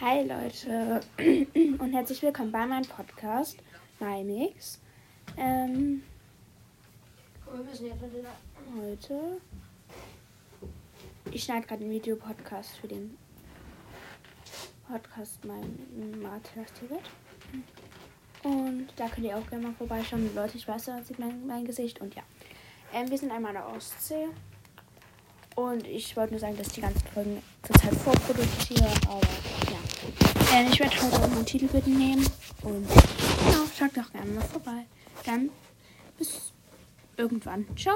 Hi Leute und herzlich willkommen bei meinem Podcast MyMix. Ähm, heute. Ich schneide gerade einen Videopodcast für den Podcast mein Tibet. Und da könnt ihr auch gerne mal vorbeischauen. Leute, ich weiß, da sieht mein, mein Gesicht. Und ja. Ähm, wir sind einmal an der Ostsee. Und ich wollte nur sagen, dass die ganzen Folgen zurzeit vorproduziere. Ähm, ich werde heute auch mein Titelbild nehmen. Und genau, schaut doch gerne mal vorbei. Dann bis irgendwann. Ciao.